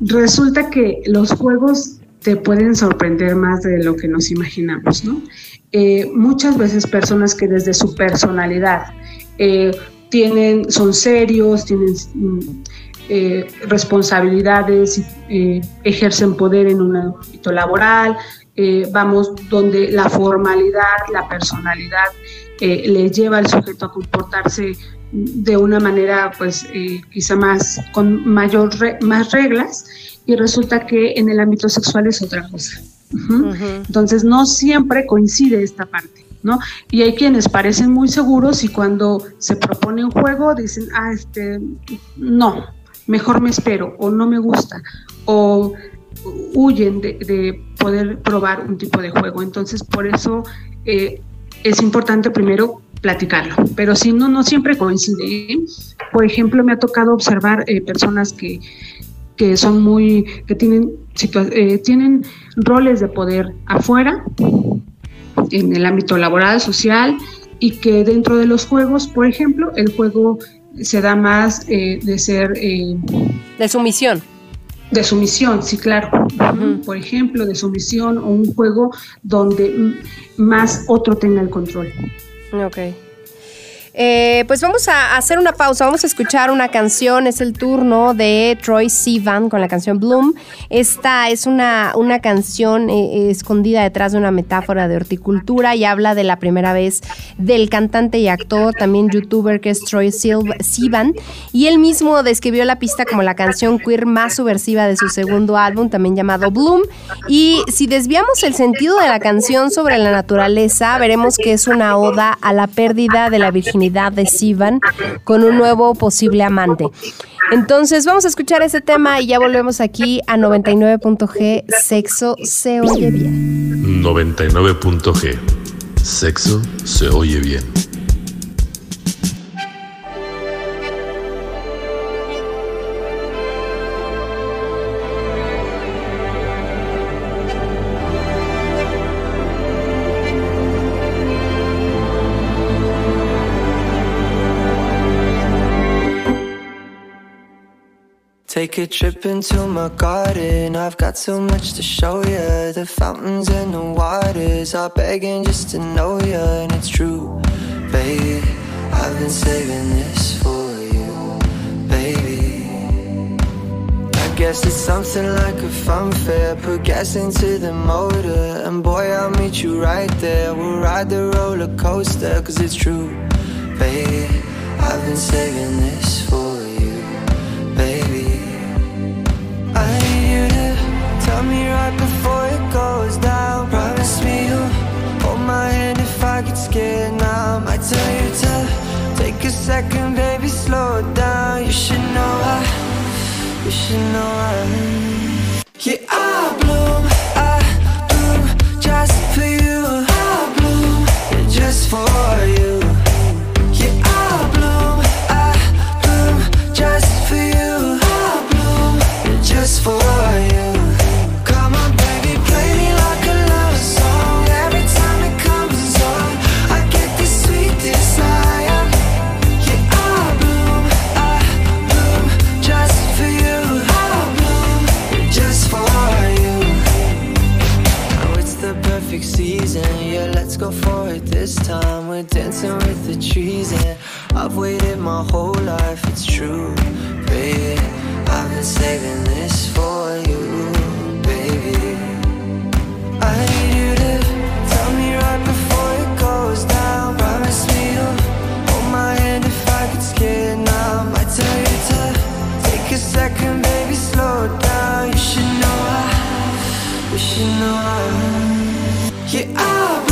Resulta que los juegos te pueden sorprender más de lo que nos imaginamos, ¿no? Eh, muchas veces personas que desde su personalidad eh, tienen, son serios, tienen mm, eh, responsabilidades, ejercen poder en un ámbito laboral, vamos, donde la formalidad, la personalidad le lleva al sujeto a comportarse de una manera, pues, quizá más, con mayor, más reglas, y resulta que en el ámbito sexual es otra cosa. Entonces no siempre coincide esta parte, ¿no? Y hay quienes parecen muy seguros y cuando se propone un juego dicen, ah, este, no, mejor me espero o no me gusta o huyen de, poder probar un tipo de juego. Entonces por eso eh, es importante primero platicarlo, pero si no, no siempre coincide. ¿eh? Por ejemplo, me ha tocado observar eh, personas que que son muy, que tienen, eh, tienen roles de poder afuera, en el ámbito laboral, social, y que dentro de los juegos, por ejemplo, el juego se da más eh, de ser... Eh, de sumisión. De sumisión, sí, claro. Por ejemplo, de sumisión o un juego donde más otro tenga el control. Ok. Eh, pues vamos a hacer una pausa, vamos a escuchar una canción, es el turno de Troy Sivan con la canción Bloom. Esta es una, una canción eh, escondida detrás de una metáfora de horticultura y habla de la primera vez del cantante y actor, también youtuber que es Troy Sivan, y él mismo describió la pista como la canción queer más subversiva de su segundo álbum, también llamado Bloom. Y si desviamos el sentido de la canción sobre la naturaleza, veremos que es una oda a la pérdida de la virginidad de Sivan con un nuevo posible amante. Entonces vamos a escuchar ese tema y ya volvemos aquí a 99.g. Sexo se oye bien. 99.g. Sexo se oye bien. Take a trip into my garden. I've got so much to show you. The fountains and the waters are begging just to know you. And it's true, baby. I've been saving this for you, baby. I guess it's something like a fun fair. Put gas into the motor. And boy, I'll meet you right there. We'll ride the roller coaster. Cause it's true, baby. I've been saving this for Tell me right before it goes down Promise me you'll hold my hand if I get scared now. I tell you to take a second, baby, slow down. You should know I, you should know I. Yeah, I I've waited my whole life. It's true, baby. I've been saving this for you, baby. I need you to tell me right before it goes down. Promise me you'll hold my hand if I get scared now. I might tell you to take a second, baby, slow down. You should know I, you should know I, yeah I.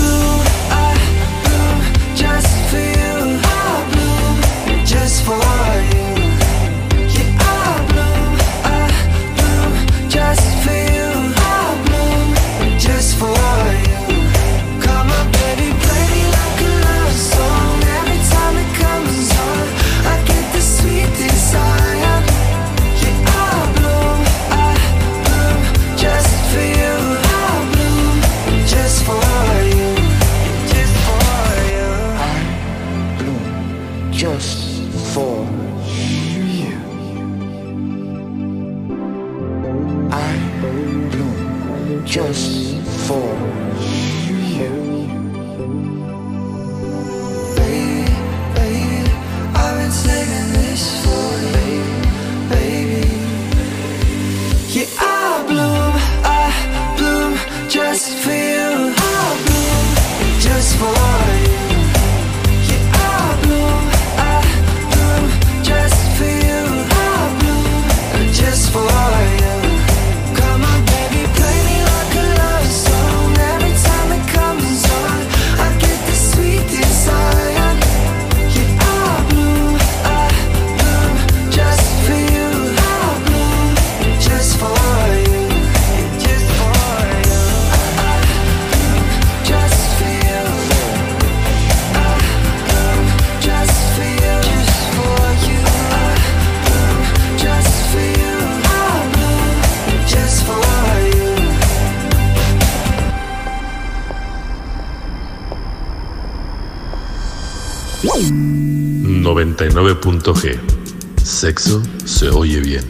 Sexto G. Sexo se oye bien.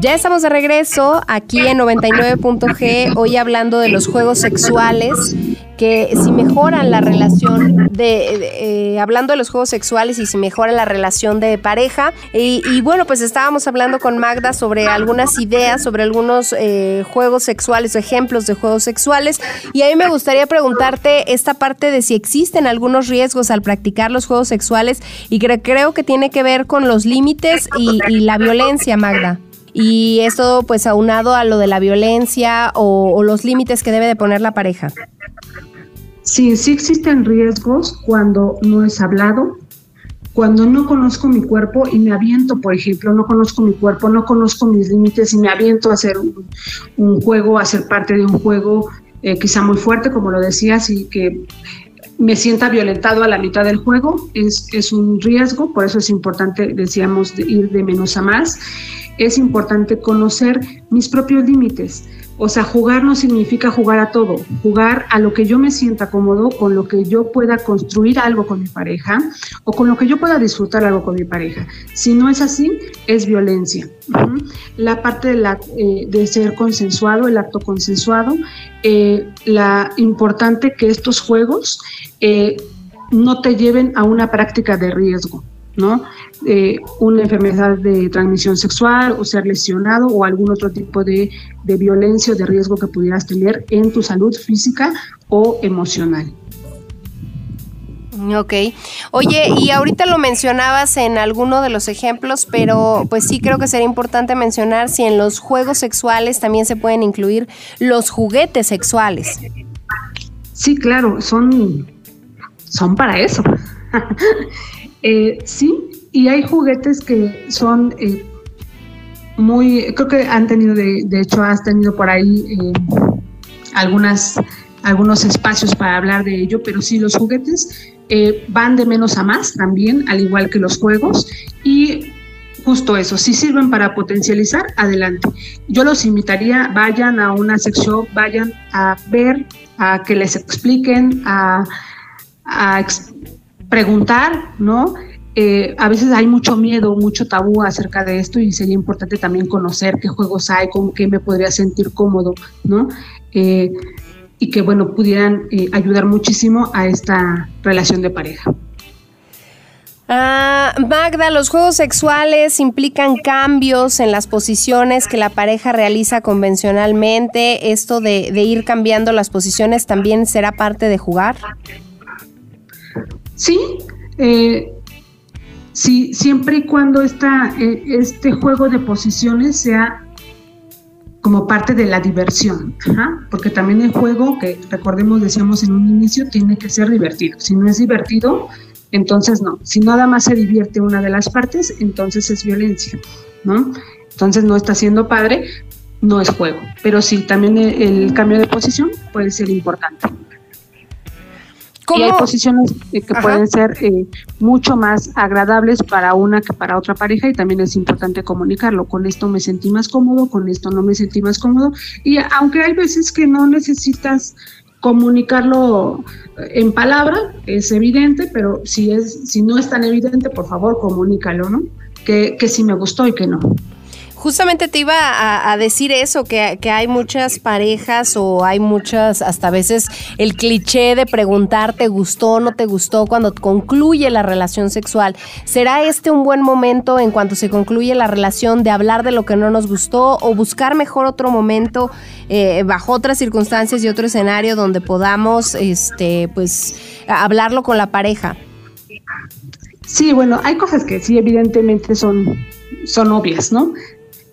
Ya estamos de regreso aquí en 99.g, hoy hablando de los juegos sexuales que si mejoran la relación de, eh, hablando de los juegos sexuales y si mejoran la relación de pareja. Y, bueno, pues estábamos hablando con Magda sobre algunas ideas, sobre algunos eh, juegos sexuales, ejemplos de juegos sexuales. Y a mí me gustaría preguntarte esta parte de si existen algunos riesgos al practicar los juegos sexuales y creo que tiene que ver con los límites y, y la violencia, Magda. Y esto pues aunado a lo de la violencia o, los límites que debe de poner la pareja. Sí, sí existen riesgos cuando no es hablado, cuando no conozco mi cuerpo y me aviento, por ejemplo, no conozco mi cuerpo, no conozco mis límites y me aviento a hacer un, juego, a ser parte de un juego eh, quizá muy fuerte, como lo decías, y que me sienta violentado a la mitad del juego, es, es un riesgo, por eso es importante, decíamos, ir de menos a más es importante conocer mis propios límites. O sea, jugar no significa jugar a todo, jugar a lo que yo me sienta cómodo, con lo que yo pueda construir algo con mi pareja o con lo que yo pueda disfrutar algo con mi pareja. Si no es así, es violencia. La parte de, la, eh, ser consensuado, el acto consensuado, eh, la importante que estos juegos eh, no te lleven a una práctica de riesgo. ¿No? Eh, una enfermedad de transmisión sexual o ser lesionado o algún otro tipo de, de violencia o de riesgo que pudieras tener en tu salud física o emocional. Ok. Oye, y ahorita lo mencionabas en alguno de los ejemplos, pero pues sí creo que sería importante mencionar si en los juegos sexuales también se pueden incluir los juguetes sexuales. Sí, claro, son, son para eso. *laughs* Eh, sí, y hay juguetes que son eh, muy, creo que han tenido, de, hecho, has tenido por ahí eh, algunas, algunos espacios para hablar de ello, pero sí, los juguetes van de menos a más también, al igual que los juegos, y justo eso, si sirven para potencializar, adelante. Yo los invitaría, vayan a una sección, vayan a ver, a que les expliquen, a, a preguntar, ¿no? Eh, a veces hay mucho miedo, mucho tabú acerca de esto y sería importante también conocer qué juegos hay, con qué me podría sentir cómodo, ¿no? Eh, y que, bueno, pudieran eh, ayudar muchísimo a esta relación de pareja. Ah, Magda, los juegos sexuales implican cambios en las posiciones que la pareja realiza convencionalmente. ¿Esto de, de ir cambiando las posiciones también será parte de jugar? Sí, eh, sí, siempre y cuando eh, este juego de posiciones sea como parte de la diversión, porque también el juego, que recordemos, decíamos en un inicio, tiene que ser divertido. Si no es divertido, entonces no. Si nada más se divierte una de las partes, entonces es violencia, ¿no? Entonces no está siendo padre, no es juego. Pero sí, también el cambio de posición puede ser importante. Y hay posiciones eh, que pueden ser eh, mucho más agradables para una que para otra pareja y también es importante comunicarlo. Con esto me sentí más cómodo, con esto no me sentí más cómodo. Y aunque hay veces que no necesitas comunicarlo en palabra, es evidente, pero si, es, si no es tan evidente, por favor, comunícalo, ¿no? Que, que sí me gustó y que no. Justamente te iba a, decir eso, que, hay muchas parejas o hay muchas, hasta veces el cliché de preguntar te gustó no te gustó cuando concluye la relación sexual. ¿Será este un buen momento en cuanto se concluye la relación de hablar de lo que no nos gustó o buscar mejor otro momento eh, bajo otras circunstancias y otro escenario donde podamos, este, pues, hablarlo con la pareja? Sí, bueno, hay cosas que sí evidentemente son, son obvias, ¿no?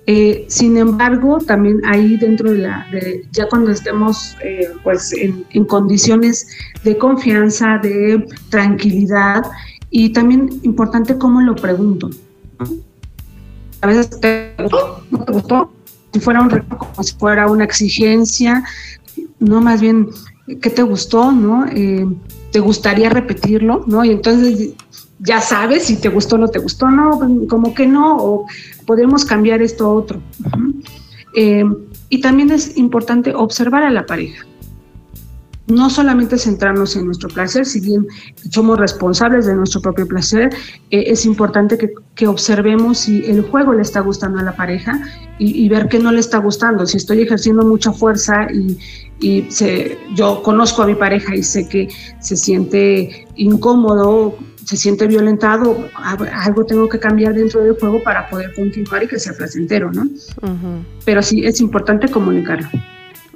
Eh, sin embargo, también ahí dentro de la, ya cuando estemos eh, pues en, condiciones de confianza, de tranquilidad y también importante cómo lo pregunto. A veces te gustó, no te gustó, si fuera un como si fuera una exigencia, no más bien qué te gustó, ¿no? Eh, te gustaría repetirlo, ¿no? Y entonces ya sabes si te gustó o no te gustó, no, como que no, podemos cambiar esto a otro. Eh, y también es importante observar a la pareja. no solamente centrarnos en nuestro placer, si bien somos responsables de nuestro propio placer, eh, es importante que, que, observemos si el juego le está gustando a la pareja y, ver qué no le está gustando. Si estoy ejerciendo mucha fuerza y, yo conozco a mi pareja y sé que se siente incómodo, se siente violentado, algo tengo que cambiar dentro del juego para poder continuar y que sea placentero, ¿no? Uh -huh. Pero sí es importante comunicarlo.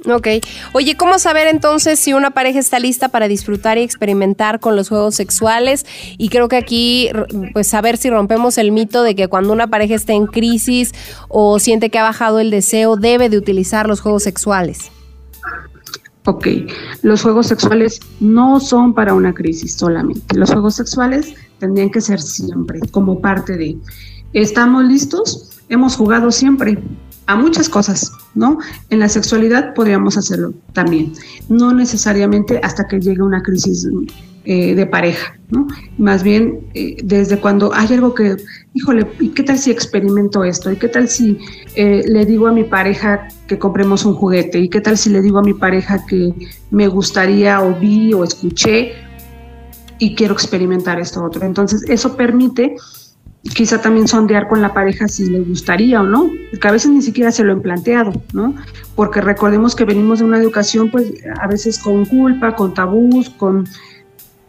Ok. Oye, ¿cómo saber entonces si una pareja está lista para disfrutar y experimentar con los juegos sexuales? Y creo que aquí, pues saber si rompemos el mito de que cuando una pareja está en crisis o siente que ha bajado el deseo, debe de utilizar los juegos sexuales. Ok, los juegos sexuales no son para una crisis solamente. Los juegos sexuales tendrían que ser siempre, como parte de... ¿Estamos listos? Hemos jugado siempre a muchas cosas, ¿no? En la sexualidad podríamos hacerlo también, no necesariamente hasta que llegue una crisis eh, de pareja, ¿no? Más bien eh, desde cuando hay algo que, híjole, ¿y qué tal si experimento esto? ¿Y qué tal si eh, le digo a mi pareja que compremos un juguete? ¿Y qué tal si le digo a mi pareja que me gustaría o vi o escuché y quiero experimentar esto otro? Entonces eso permite quizá también sondear con la pareja si le gustaría o no, porque a veces ni siquiera se lo han planteado, ¿no? Porque recordemos que venimos de una educación, pues a veces con culpa, con tabús, con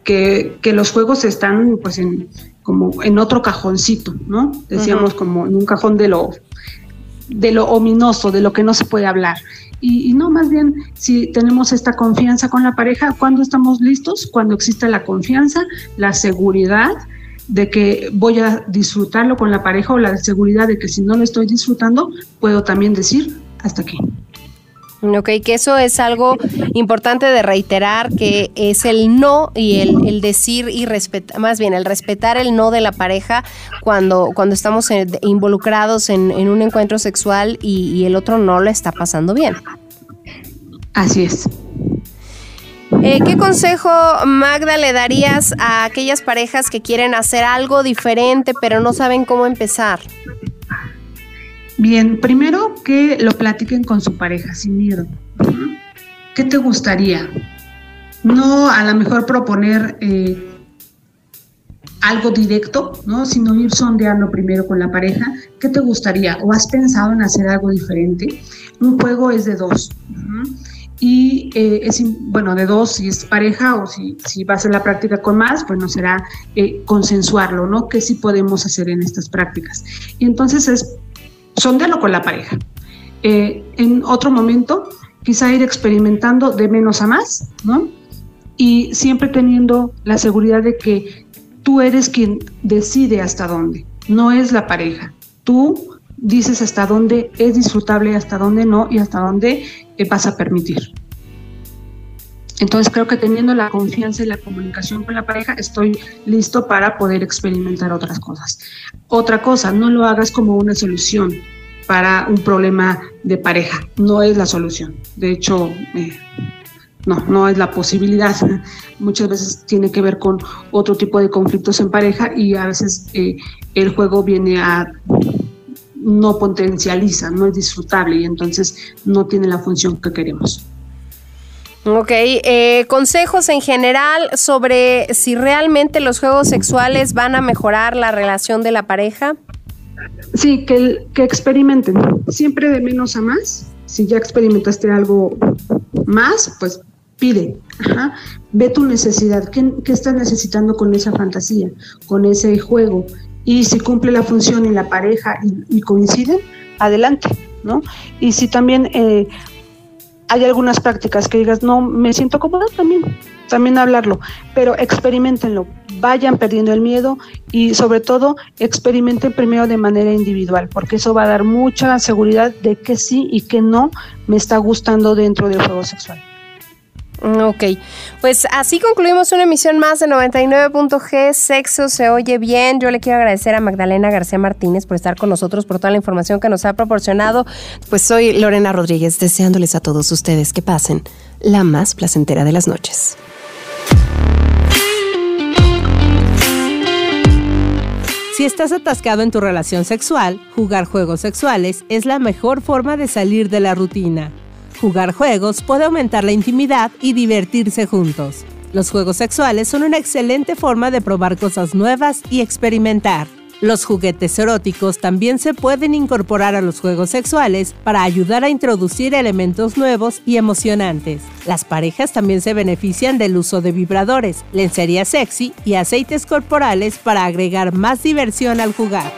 que, que los juegos están pues en, como en otro cajoncito, ¿no? Decíamos uh -huh. como en un cajón de lo, de lo ominoso, de lo que no se puede hablar. Y, y, no, más bien, si tenemos esta confianza con la pareja, cuando estamos listos? Cuando existe la confianza, la seguridad, de que voy a disfrutarlo con la pareja o la seguridad de que si no lo estoy disfrutando, puedo también decir hasta aquí. Ok, que eso es algo importante de reiterar, que es el no y el, el decir y respetar, más bien el respetar el no de la pareja cuando, cuando estamos en, involucrados en, en, un encuentro sexual y, y el otro no lo está pasando bien. Así es. Eh, ¿Qué consejo, Magda, le darías a aquellas parejas que quieren hacer algo diferente pero no saben cómo empezar? Bien, primero que lo platiquen con su pareja sin miedo. ¿Qué te gustaría? No a lo mejor proponer eh, algo directo, ¿no? sino ir sondeando primero con la pareja. ¿Qué te gustaría? ¿O has pensado en hacer algo diferente? Un juego es de dos. Y eh, es, bueno, de dos si es pareja o si, si va a ser la práctica con más, bueno, será eh, consensuarlo, ¿no? ¿Qué sí podemos hacer en estas prácticas? Y entonces es sondearlo con la pareja. Eh, en otro momento, quizá ir experimentando de menos a más, ¿no? Y siempre teniendo la seguridad de que tú eres quien decide hasta dónde, no es la pareja. Tú dices hasta dónde es disfrutable, hasta dónde no y hasta dónde vas a permitir. Entonces creo que teniendo la confianza y la comunicación con la pareja, estoy listo para poder experimentar otras cosas. Otra cosa, no lo hagas como una solución para un problema de pareja, no es la solución. De hecho, eh, no, no es la posibilidad. *laughs* Muchas veces tiene que ver con otro tipo de conflictos en pareja y a veces eh, el juego viene a no potencializa, no es disfrutable y entonces no tiene la función que queremos. Ok, eh, consejos en general sobre si realmente los juegos sexuales van a mejorar la relación de la pareja. Sí, que, que experimenten, siempre de menos a más. Si ya experimentaste algo más, pues pide, ve tu necesidad, ¿Qué, ¿qué estás necesitando con esa fantasía, con ese juego? y si cumple la función en la pareja y, y coinciden, adelante, ¿no? Y si también eh, hay algunas prácticas que digas, no, me siento cómoda, también, también hablarlo, pero experimentenlo, vayan perdiendo el miedo y sobre todo experimenten primero de manera individual, porque eso va a dar mucha seguridad de que sí y que no me está gustando dentro del juego sexual. Ok, pues así concluimos una emisión más de 99.g, Sexo se oye bien. Yo le quiero agradecer a Magdalena García Martínez por estar con nosotros, por toda la información que nos ha proporcionado. Pues soy Lorena Rodríguez, deseándoles a todos ustedes que pasen la más placentera de las noches. Si estás atascado en tu relación sexual, jugar juegos sexuales es la mejor forma de salir de la rutina. Jugar juegos puede aumentar la intimidad y divertirse juntos. Los juegos sexuales son una excelente forma de probar cosas nuevas y experimentar. Los juguetes eróticos también se pueden incorporar a los juegos sexuales para ayudar a introducir elementos nuevos y emocionantes. Las parejas también se benefician del uso de vibradores, lencería sexy y aceites corporales para agregar más diversión al jugar.